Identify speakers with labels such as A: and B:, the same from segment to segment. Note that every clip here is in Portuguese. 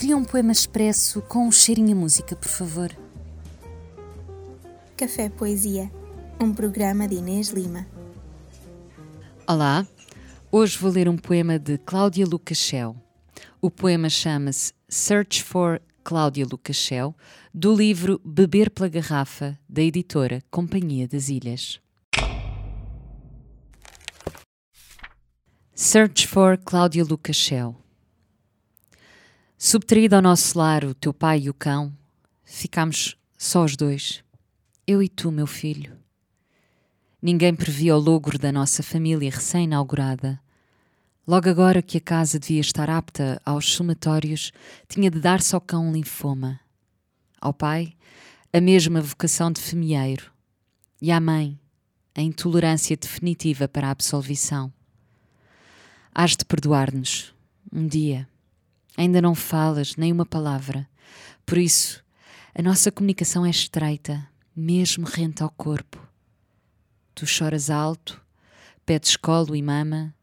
A: Cria um poema expresso com um cheirinho a música, por favor.
B: Café Poesia, um programa de Inês Lima.
A: Olá, hoje vou ler um poema de Cláudia Lucachel. O poema chama-se Search for Cláudia Lucachel, do livro Beber pela Garrafa, da editora Companhia das Ilhas. Search for Cláudia Lucachel. Subtraído ao nosso lar o teu pai e o cão, ficámos só os dois, eu e tu, meu filho. Ninguém previa o logro da nossa família recém-inaugurada. Logo agora que a casa devia estar apta aos somatórios, tinha de dar-se ao cão um linfoma. Ao pai, a mesma vocação de femieiro. E à mãe, a intolerância definitiva para a absolvição. Hás de perdoar-nos, um dia. Ainda não falas nem uma palavra. Por isso, a nossa comunicação é estreita, mesmo rente ao corpo. Tu choras alto, pedes colo e mama,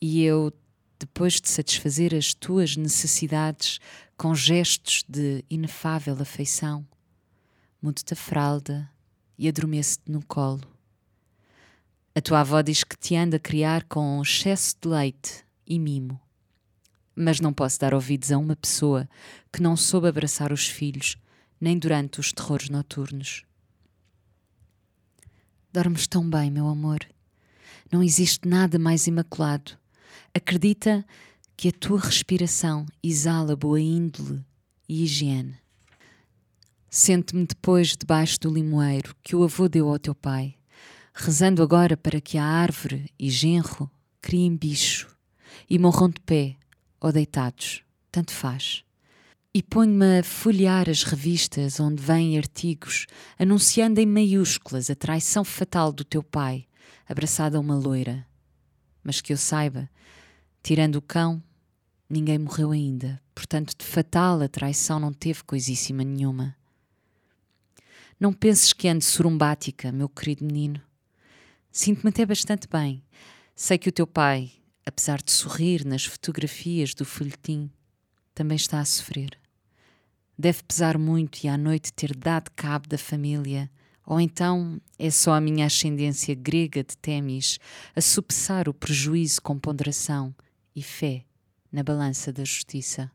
A: e eu, depois de satisfazer as tuas necessidades com gestos de inefável afeição, mudo-te a fralda e adormeço-te no colo. A tua avó diz que te anda a criar com excesso de leite e mimo mas não posso dar ouvidos a uma pessoa que não soube abraçar os filhos, nem durante os terrores noturnos. Dormes tão bem, meu amor. Não existe nada mais imaculado. Acredita que a tua respiração exala boa índole e higiene. Sente-me depois debaixo do limoeiro que o avô deu ao teu pai, rezando agora para que a árvore e genro criem bicho e morram de pé ou deitados, tanto faz. E ponho-me a folhear as revistas onde vêm artigos anunciando em maiúsculas a traição fatal do teu pai, abraçado a uma loira. Mas que eu saiba, tirando o cão, ninguém morreu ainda, portanto, de fatal a traição não teve coisíssima nenhuma. Não penses que ande surumbática, meu querido menino. Sinto-me até bastante bem. Sei que o teu pai, apesar de sorrir nas fotografias do folhetim, também está a sofrer. Deve pesar muito e à noite ter dado cabo da família, ou então é só a minha ascendência grega de Temis a sopesar o prejuízo com ponderação e fé na balança da justiça.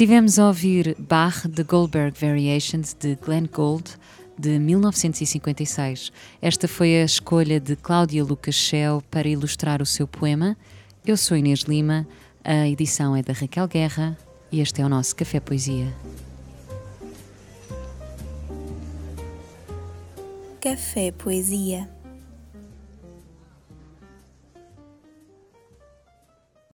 A: Estivemos a ouvir Bach de Goldberg Variations de Glenn Gould de 1956. Esta foi a escolha de Cláudia Lucas Schell para ilustrar o seu poema. Eu sou Inês Lima, a edição é da Raquel Guerra e este é o nosso Café Poesia.
B: Café Poesia